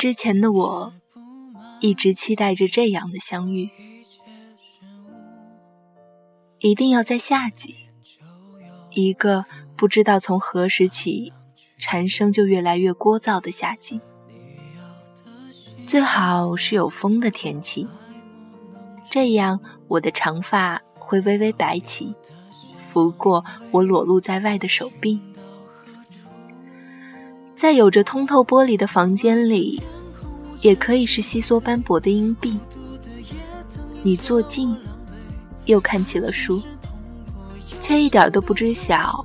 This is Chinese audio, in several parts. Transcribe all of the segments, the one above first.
之前的我，一直期待着这样的相遇，一定要在夏季，一个不知道从何时起，蝉声就越来越聒噪的夏季。最好是有风的天气，这样我的长发会微微摆起，拂过我裸露在外的手臂。在有着通透玻璃的房间里，也可以是稀缩斑驳的硬币。你坐近，又看起了书，却一点都不知晓，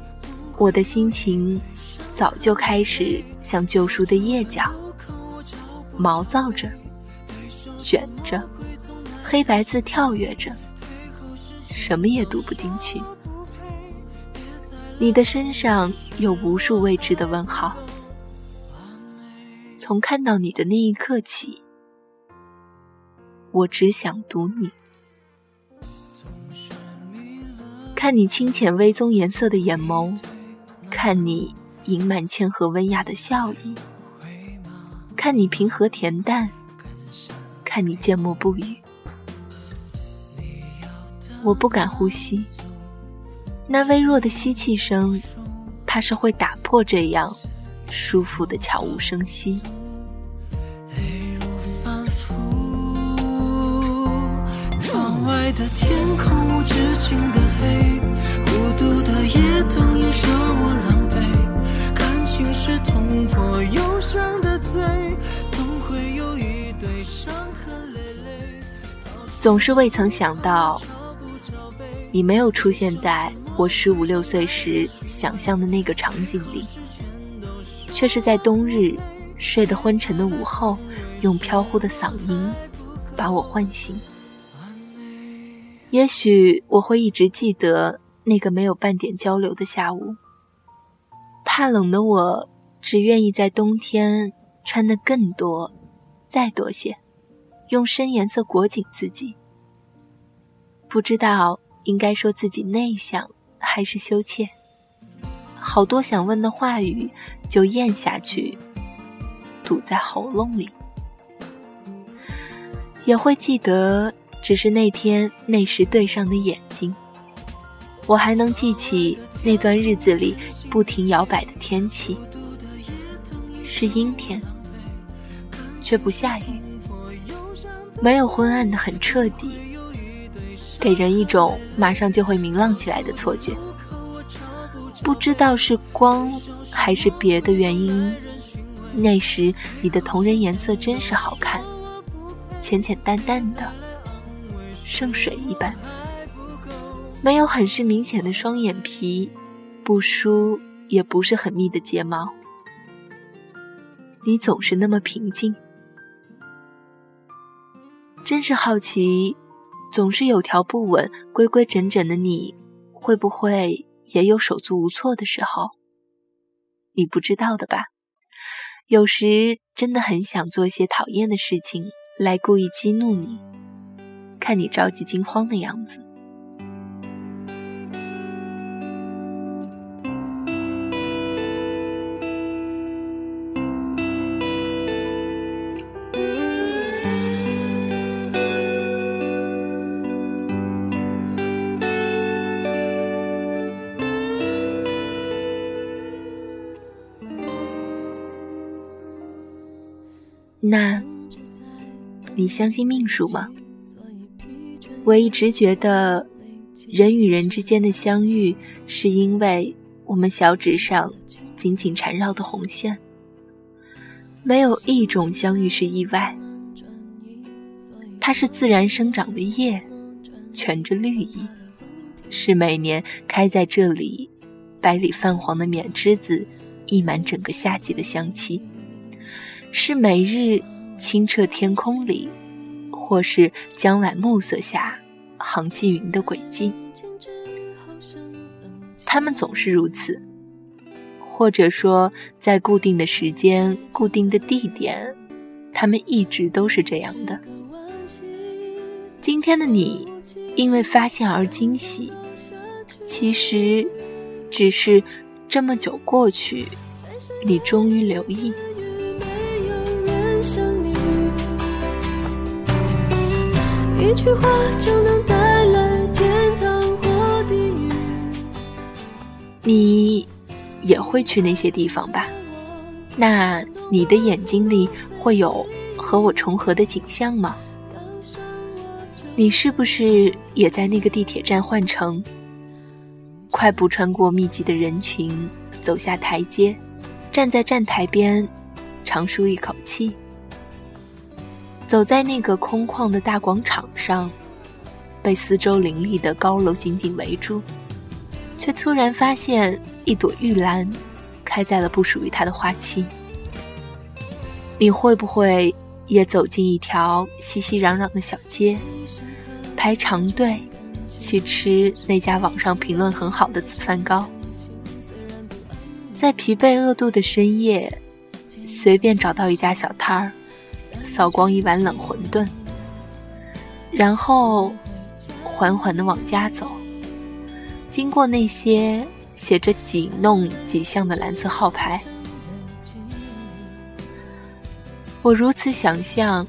我的心情早就开始像旧书的页角，毛躁着，卷着，黑白字跳跃着，什么也读不进去。你的身上有无数未知的问号。从看到你的那一刻起，我只想读你。看你清浅微棕颜色的眼眸，看你盈满谦和温雅的笑意，看你平和恬淡，看你缄默不语。我不敢呼吸，那微弱的吸气声，怕是会打破这样。舒服的悄无声息。泪如反复窗外的天空无止境的黑，孤独的夜灯映射我狼狈。感情是痛过忧伤的罪，总会有一堆伤痕累累。总是未曾想到，你没有出现在我十五六岁时想象的那个场景里。却是在冬日睡得昏沉的午后，用飘忽的嗓音把我唤醒。也许我会一直记得那个没有半点交流的下午。怕冷的我，只愿意在冬天穿得更多，再多些，用深颜色裹紧自己。不知道应该说自己内向还是羞怯。好多想问的话语就咽下去，堵在喉咙里。也会记得，只是那天那时对上的眼睛。我还能记起那段日子里不停摇摆的天气，是阴天，却不下雨，没有昏暗的很彻底，给人一种马上就会明朗起来的错觉。不知道是光还是别的原因，那时你的瞳仁颜色真是好看，浅浅淡淡的，圣水一般，没有很是明显的双眼皮，不梳也不是很密的睫毛，你总是那么平静，真是好奇，总是有条不紊、规规整整的你，会不会？也有手足无措的时候，你不知道的吧？有时真的很想做一些讨厌的事情来故意激怒你，看你着急惊慌的样子。那，你相信命数吗？我一直觉得，人与人之间的相遇，是因为我们小指上紧紧缠绕的红线。没有一种相遇是意外，它是自然生长的叶，蜷着绿意，是每年开在这里，百里泛黄的缅栀子，溢满整个夏季的香气。是每日清澈天空里，或是江晚暮色下，航迹云的轨迹。他们总是如此，或者说，在固定的时间、固定的地点，他们一直都是这样的。今天的你，因为发现而惊喜，其实，只是这么久过去，你终于留意。一句话就能带来天堂或地狱。你也会去那些地方吧？那你的眼睛里会有和我重合的景象吗？你是不是也在那个地铁站换乘？快步穿过密集的人群，走下台阶，站在站台边，长舒一口气。走在那个空旷的大广场上，被四周林立的高楼紧紧围住，却突然发现一朵玉兰开在了不属于它的花期。你会不会也走进一条熙熙攘攘的小街，排长队？去吃那家网上评论很好的紫饭糕，在疲惫饿肚的深夜，随便找到一家小摊儿，扫光一碗冷馄饨，然后缓缓地往家走，经过那些写着几弄几巷的蓝色号牌，我如此想象，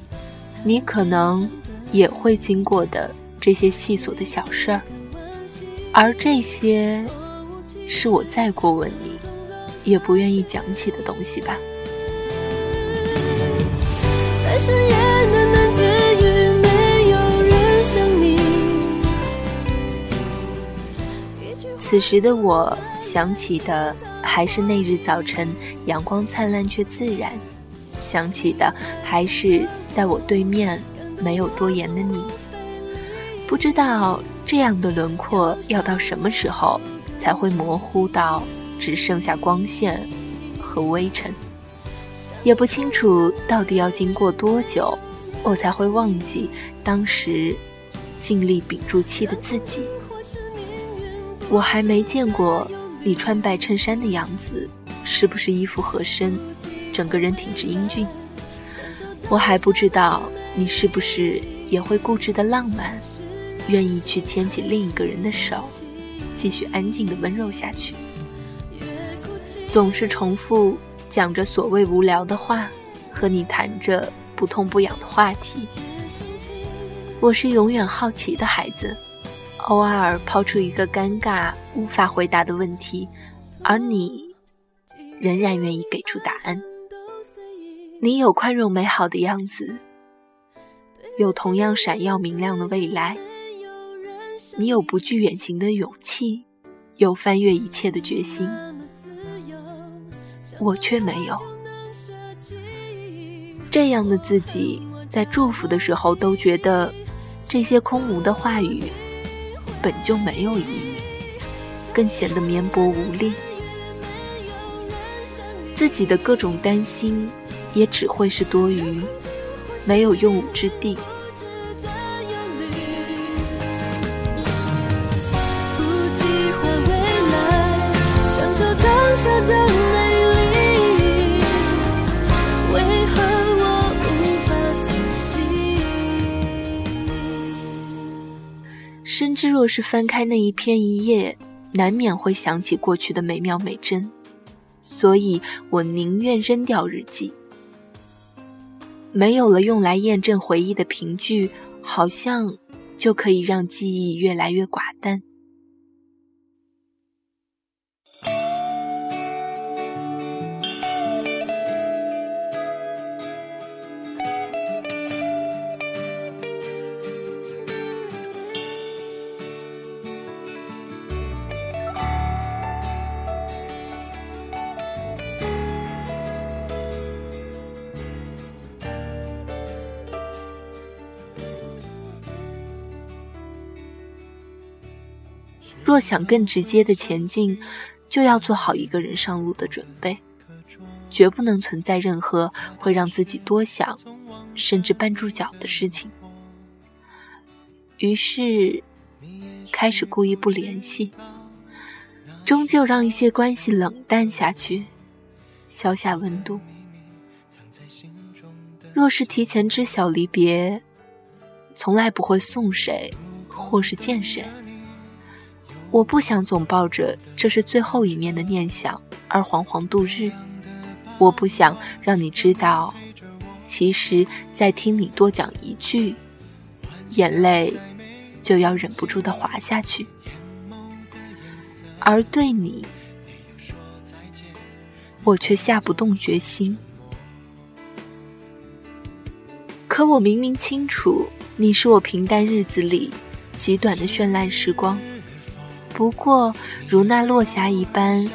你可能也会经过的。这些细琐的小事儿，而这些是我再过问你也不愿意讲起的东西吧。此时的我想起的还是那日早晨阳光灿烂却自然，想起的还是在我对面没有多言的你。不知道这样的轮廓要到什么时候才会模糊到只剩下光线和微尘，也不清楚到底要经过多久，我才会忘记当时尽力屏住气的自己。我还没见过你穿白衬衫的样子，是不是衣服合身，整个人挺直英俊？我还不知道你是不是也会固执的浪漫。愿意去牵起另一个人的手，继续安静的温柔下去。总是重复讲着所谓无聊的话，和你谈着不痛不痒的话题。我是永远好奇的孩子，偶尔抛出一个尴尬无法回答的问题，而你仍然愿意给出答案。你有宽容美好的样子，有同样闪耀明亮的未来。你有不惧远行的勇气，有翻越一切的决心，我却没有。这样的自己，在祝福的时候都觉得，这些空无的话语本就没有意义，更显得绵薄无力。自己的各种担心，也只会是多余，没有用武之地。若是翻开那一篇一页，难免会想起过去的美妙美真，所以我宁愿扔掉日记。没有了用来验证回忆的凭据，好像就可以让记忆越来越寡淡。若想更直接的前进，就要做好一个人上路的准备，绝不能存在任何会让自己多想，甚至绊住脚的事情。于是，开始故意不联系，终究让一些关系冷淡下去，消下温度。若是提前知晓离别，从来不会送谁，或是见谁。我不想总抱着这是最后一面的念想而惶惶度日。我不想让你知道，其实再听你多讲一句，眼泪就要忍不住的滑下去。而对你，我却下不动决心。可我明明清楚，你是我平淡日子里极短的绚烂时光，不过如那落霞一般，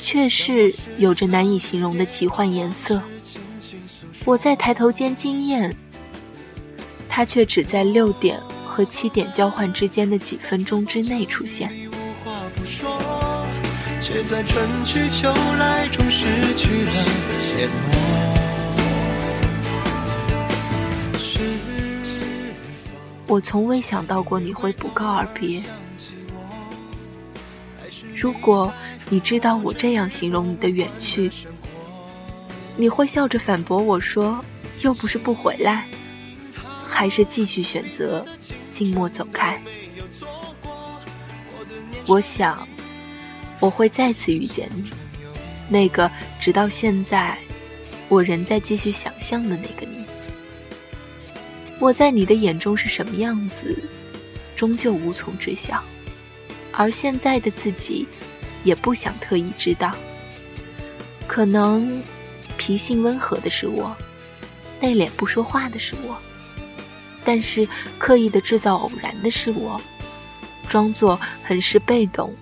却是有着难以形容的奇幻颜色。我在抬头间惊艳，它却只在六点和七点交换之间的几分钟之内出现。我从未想到过你会不告而别。如果你知道我这样形容你的远去，你会笑着反驳我说：“又不是不回来，还是继续选择静默走开。”我想，我会再次遇见你，那个直到现在我仍在继续想象的那个你。我在你的眼中是什么样子，终究无从知晓，而现在的自己，也不想特意知道。可能，脾性温和的是我，内敛不说话的是我，但是刻意的制造偶然的是我，装作很是被动，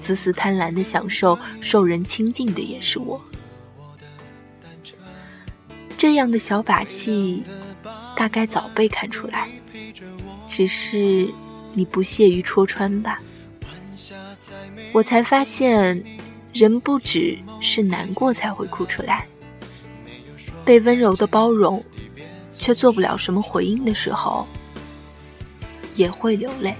自私贪婪的享受受人亲近的也是我。这样的小把戏。大概早被看出来，只是你不屑于戳穿吧。我才发现，人不只是难过才会哭出来，被温柔的包容，却做不了什么回应的时候，也会流泪。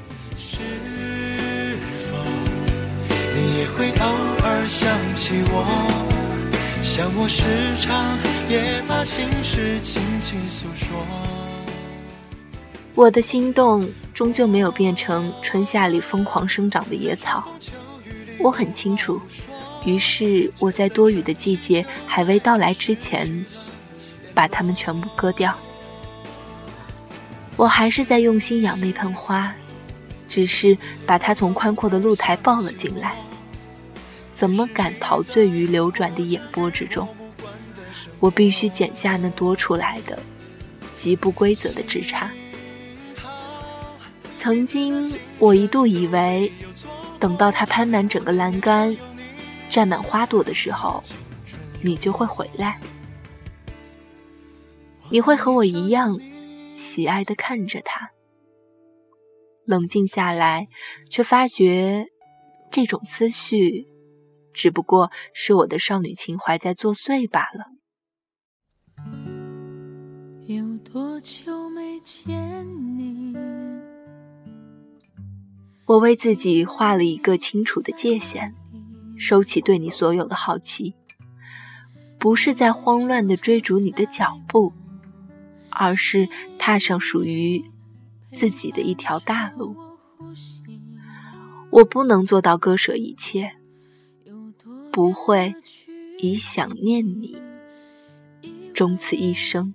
你也会偶尔想起我，像我时常也把心事轻轻诉说。我的心动终究没有变成春夏里疯狂生长的野草，我很清楚。于是我在多雨的季节还未到来之前，把它们全部割掉。我还是在用心养那盆花，只是把它从宽阔的露台抱了进来。怎么敢陶醉于流转的眼波之中？我必须剪下那多出来的极不规则的枝杈。曾经，我一度以为，等到它攀满整个栏杆，占满花朵的时候，你就会回来。你会和我一样，喜爱的看着它。冷静下来，却发觉，这种思绪，只不过是我的少女情怀在作祟罢了。有多久没见你？我为自己画了一个清楚的界限，收起对你所有的好奇，不是在慌乱的追逐你的脚步，而是踏上属于自己的一条大路。我不能做到割舍一切，不会以想念你终此一生。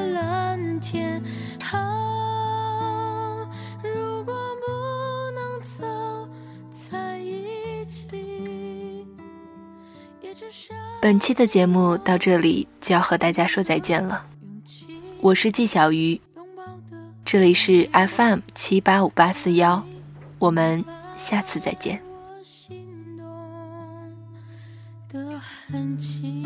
本期的节目到这里就要和大家说再见了，我是季小鱼，这里是 FM 七八五八四幺，我们下次再见。的痕迹